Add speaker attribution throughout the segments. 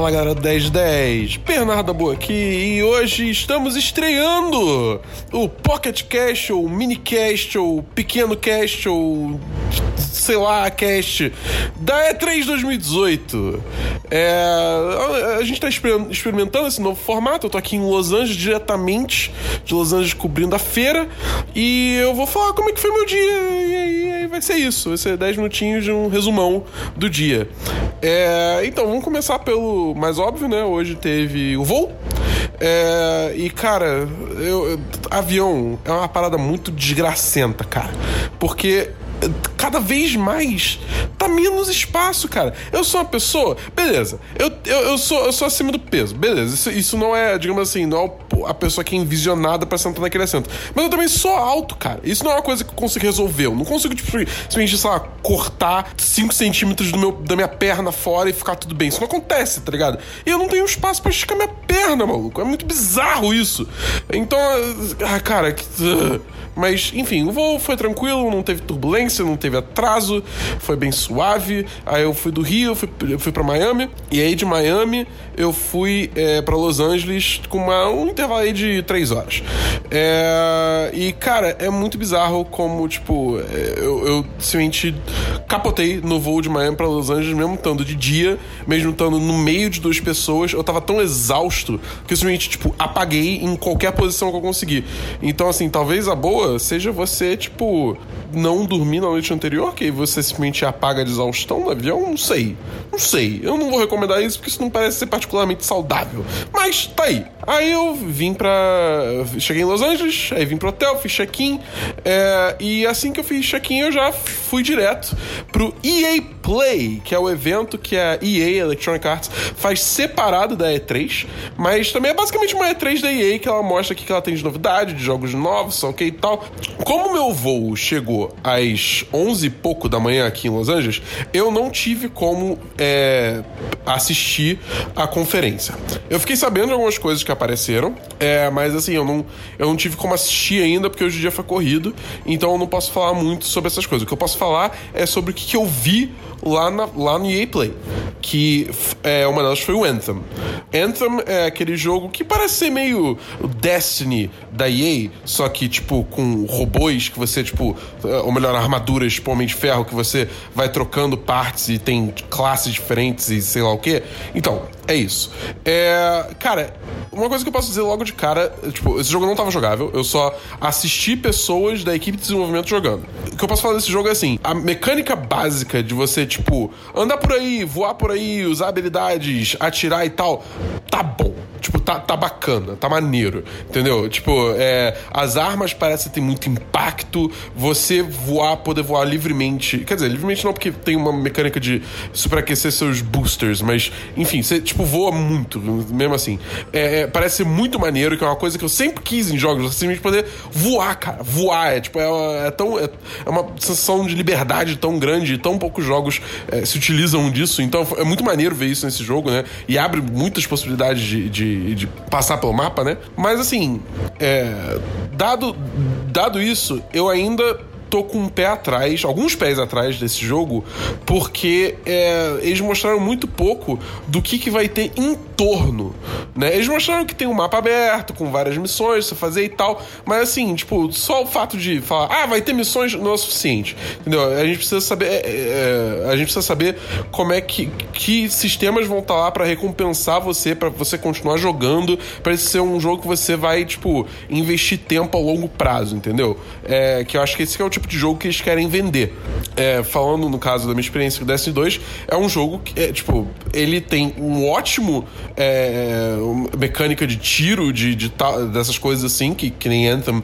Speaker 1: Fala galera 1010, Bernardo Boa aqui e hoje estamos estreando o Pocket Cast ou Mini Cast ou Pequeno Cast ou sei lá, cast da E3 2018. É, a gente está experimentando esse novo formato. Eu tô aqui em Los Angeles, diretamente de Los Angeles, cobrindo a feira. E eu vou falar como é que foi meu dia. E aí vai ser isso. Vai ser 10 minutinhos de um resumão do dia. É, então, vamos começar pelo mais óbvio, né? Hoje teve o voo. É, e, cara, eu, avião é uma parada muito desgracenta, cara. Porque cada vez mais tá menos espaço, cara. Eu sou uma pessoa, beleza, eu, eu, eu sou, eu sou acima do peso, beleza. Isso, isso não é, digamos assim, não é a pessoa que é envisionada pra sentar naquele assento. Mas eu também sou alto, cara. Isso não é uma coisa que eu consigo resolver. Eu não consigo, tipo, simplesmente, sei lá, cortar 5 centímetros do meu, da minha perna fora e ficar tudo bem. Isso não acontece, tá ligado? E eu não tenho espaço para esticar minha perna, maluco. É muito bizarro isso. Então, ah, cara, que. Mas, enfim, o voo foi tranquilo, não teve turbulência, não teve atraso, foi bem suave. Aí eu fui do Rio, fui, fui para Miami, e aí de Miami eu fui é, para Los Angeles com uma, um intervalo aí de três horas. É, e, cara, é muito bizarro como, tipo, é, eu, eu simplesmente capotei no voo de Miami para Los Angeles, mesmo estando de dia, mesmo estando no meio de duas pessoas. Eu tava tão exausto que eu simplesmente, tipo, apaguei em qualquer posição que eu consegui. Então, assim, talvez a boa seja você, tipo, não dormir na noite anterior, que você simplesmente apaga de exaustão no avião, não sei. Não sei. Eu não vou recomendar isso porque isso não parece ser particularmente saudável. Mas tá aí. Aí eu vim pra. Cheguei em Los Angeles, aí vim pro hotel, fiz check-in. É... E assim que eu fiz check-in, eu já fui direto pro EA Play, que é o evento que a EA Electronic Arts faz separado da E3, mas também é basicamente uma E3 da EA que ela mostra aqui que ela tem de novidade, de jogos novos, ok e tal. Como meu voo chegou às 11 e pouco da manhã aqui em Los Angeles, eu não tive como é, assistir a conferência. Eu fiquei sabendo de algumas coisas que apareceram, é, mas assim, eu não, eu não tive como assistir ainda porque hoje o dia foi corrido, então eu não posso falar muito sobre essas coisas. O que eu posso falar é sobre o que, que eu vi lá, na, lá no EA Play. Que é, uma delas foi o Anthem. Anthem é aquele jogo que parece ser meio Destiny da EA, só que, tipo, com robôs que você, tipo, ou melhor, armaduras, tipo, Homem de Ferro, que você vai trocando partes e tem classes diferentes e sei lá o que. Então, é isso. É, cara, uma coisa que eu posso dizer logo de cara, tipo, esse jogo não estava jogável, eu só assisti pessoas da equipe de desenvolvimento jogando. O que eu posso falar desse jogo é assim, a mecânica básica de você, tipo, andar por aí, voar por aí, usar habilidades, atirar e tal, tá bom. Tipo, tá, tá bacana, tá maneiro, entendeu? Tipo, é, as armas parecem ter muito impacto, você voar, poder voar livremente. Quer dizer, livremente não, porque tem uma mecânica de superaquecer seus boosters, mas, enfim, você, tipo, voa muito, mesmo assim. É, é, parece muito maneiro, que é uma coisa que eu sempre quis em jogos, simplesmente poder voar, cara. Voar, é, tipo, é, é tão. É, é, uma sensação de liberdade tão grande, tão poucos jogos é, se utilizam disso, então é muito maneiro ver isso nesse jogo, né? E abre muitas possibilidades de, de de, passar pelo mapa, né? Mas assim, é, dado, dado isso, eu ainda tô com um pé atrás, alguns pés atrás desse jogo, porque é, eles mostraram muito pouco do que, que vai ter em torno, né? Eles mostraram que tem um mapa aberto, com várias missões pra fazer e tal, mas assim, tipo, só o fato de falar, ah, vai ter missões não é suficiente, entendeu? A gente precisa saber, é, é, a gente precisa saber como é que, que sistemas vão estar tá lá para recompensar você, para você continuar jogando, para ser um jogo que você vai, tipo, investir tempo a longo prazo, entendeu? É, que eu acho que esse é o tipo de jogo que eles querem vender. É, falando no caso da minha experiência com Destiny 2, é um jogo que, é, tipo, ele tem um ótimo é, mecânica de tiro, de, de dessas coisas assim, que, que nem Anthem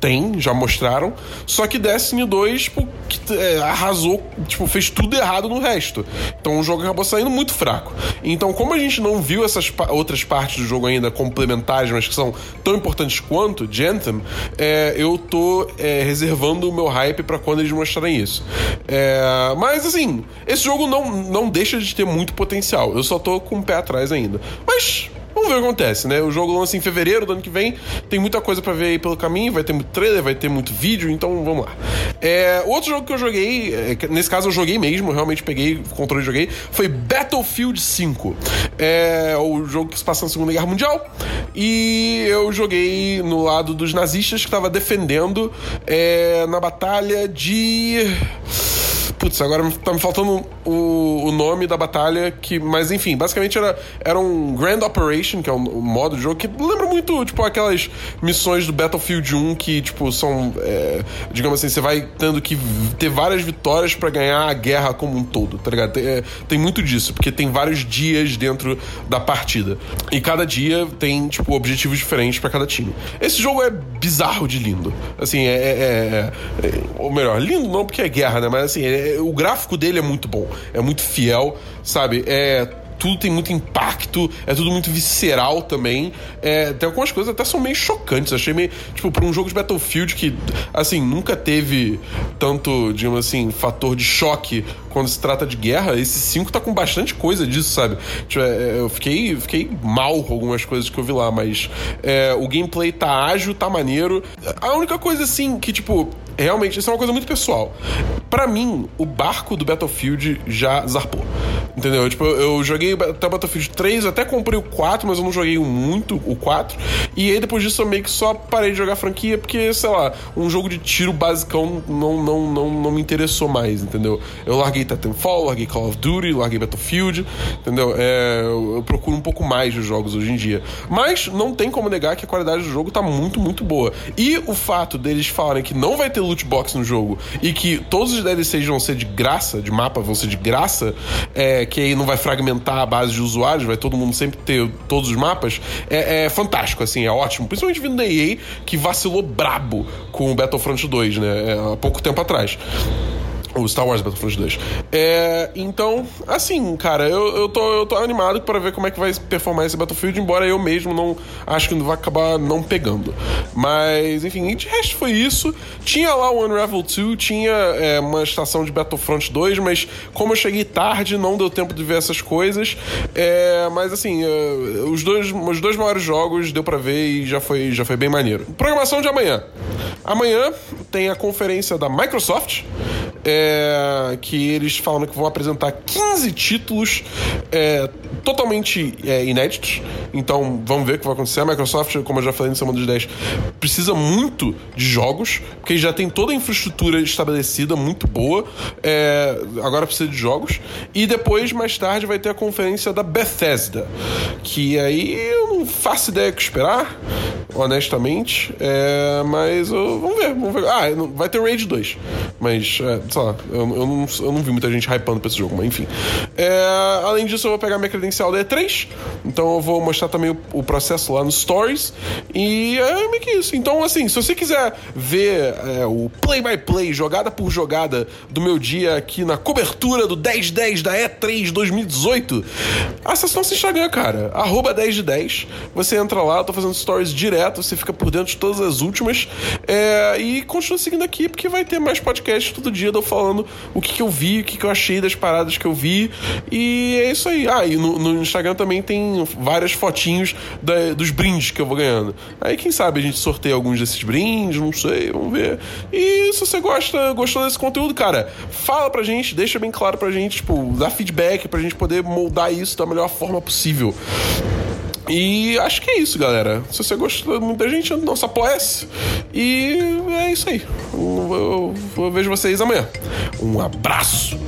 Speaker 1: tem, já mostraram. Só que Destiny 2, tipo, que, é, arrasou, tipo, fez tudo errado no resto. Então o jogo acabou saindo muito fraco. Então, como a gente não viu essas pa outras partes do jogo ainda complementares, mas que são tão importantes quanto de é, eu tô é, reservando o meu hype para quando eles mostrarem isso. É, mas assim, esse jogo não, não deixa de ter muito potencial. Eu só tô com o pé atrás ainda. Mas vamos ver o que acontece, né? O jogo lança em fevereiro do ano que vem, tem muita coisa para ver aí pelo caminho, vai ter muito trailer, vai ter muito vídeo, então vamos lá. É, outro jogo que eu joguei, é, nesse caso eu joguei mesmo, realmente peguei o controle e joguei, foi Battlefield 5. É o jogo que se passa na Segunda Guerra Mundial e eu joguei no lado dos nazistas que estava defendendo é, na batalha de Putz, agora tá me faltando o, o nome da batalha, que, mas enfim, basicamente era, era um Grand Operation, que é um, um modo de jogo que lembra muito, tipo, aquelas missões do Battlefield 1 que, tipo, são, é, digamos assim, você vai tendo que ter várias vitórias para ganhar a guerra como um todo, tá ligado? Tem, é, tem muito disso, porque tem vários dias dentro da partida. E cada dia tem, tipo, objetivos diferentes para cada time. Esse jogo é bizarro de lindo. Assim, é, é, é, é Ou melhor, lindo não porque é guerra, né? Mas assim, é, é, o gráfico dele é muito bom, é muito fiel, sabe? É tudo tem muito impacto, é tudo muito visceral também. É, tem algumas coisas até são meio chocantes. Achei meio. Tipo, pra um jogo de Battlefield que, assim, nunca teve tanto, digamos assim, fator de choque quando se trata de guerra, esse 5 tá com bastante coisa disso, sabe? Tipo, é, eu fiquei, fiquei mal com algumas coisas que eu vi lá, mas é, o gameplay tá ágil, tá maneiro. A única coisa, assim, que, tipo, realmente, isso é uma coisa muito pessoal. Para mim, o barco do Battlefield já zarpou. Entendeu? Tipo, eu, joguei até Battlefield 3, até comprei o 4, mas eu não joguei muito o 4. E aí depois disso eu meio que só parei de jogar franquia, porque, sei lá, um jogo de tiro basicão não, não, não, não me interessou mais, entendeu? Eu larguei Titanfall, larguei Call of Duty, larguei Battlefield, entendeu? É, eu procuro um pouco mais de jogos hoje em dia. Mas não tem como negar que a qualidade do jogo tá muito, muito boa. E o fato deles falarem que não vai ter loot box no jogo e que todos os DLCs vão ser de graça, de mapa vão ser de graça, é, que aí não vai fragmentar a base de usuários, vai todo mundo sempre ter todos os mapas, é, é fantástico, assim, é ótimo. Principalmente vindo da EA, que vacilou brabo com o Battlefront 2, né, é, há pouco tempo atrás. O Star Wars Battlefront 2. É, então, assim, cara, eu, eu, tô, eu tô animado para ver como é que vai performar esse Battlefield, embora eu mesmo não acho que vai acabar não pegando. Mas, enfim, de resto foi isso. Tinha lá o Unravel 2, tinha é, uma estação de Battlefront 2, mas como eu cheguei tarde, não deu tempo de ver essas coisas. É, mas, assim, é, os, dois, os dois maiores jogos deu para ver e já foi, já foi bem maneiro. Programação de amanhã. Amanhã tem a conferência da Microsoft é, que eles falam que vão apresentar 15 títulos é, totalmente é, inéditos. Então vamos ver o que vai acontecer. A Microsoft, como eu já falei no Semana dos 10, precisa muito de jogos, porque já tem toda a infraestrutura estabelecida, muito boa. É, agora precisa de jogos. E depois, mais tarde, vai ter a conferência da Bethesda, que aí eu não faço ideia o que esperar, honestamente. É, mas eu, vamos ver, vamos ver. Ah, vai ter Raid 2. Mas, é, sei lá, eu, eu, não, eu não vi muita gente hypando pra esse jogo, mas enfim. É, além disso, eu vou pegar minha credencial da E3. Então eu vou mostrar também o, o processo lá no Stories. E é meio que isso. Então, assim, se você quiser ver é, o play-by-play, jogada por jogada do meu dia aqui na cobertura do 1010 da E3 2018, acesse nosso Instagram, cara. Arroba 10 de 10. Você entra lá, eu tô fazendo stories direto, você fica por dentro de todas as últimas. É, e continua seguindo aqui, porque vai ter mais podcasts todo dia eu falando o que, que eu vi, o que, que eu achei das paradas que eu vi. E é isso aí. Ah, e no, no Instagram também várias fotinhos da, dos brindes que eu vou ganhando. Aí quem sabe a gente sorteia alguns desses brindes, não sei, vamos ver. E se você gosta, gostou desse conteúdo, cara, fala pra gente, deixa bem claro pra gente, tipo, dá feedback pra gente poder moldar isso da melhor forma possível. E acho que é isso, galera. Se você gostou muita gente, nossa apoia-se. E é isso aí. Eu, eu, eu vejo vocês amanhã. Um abraço.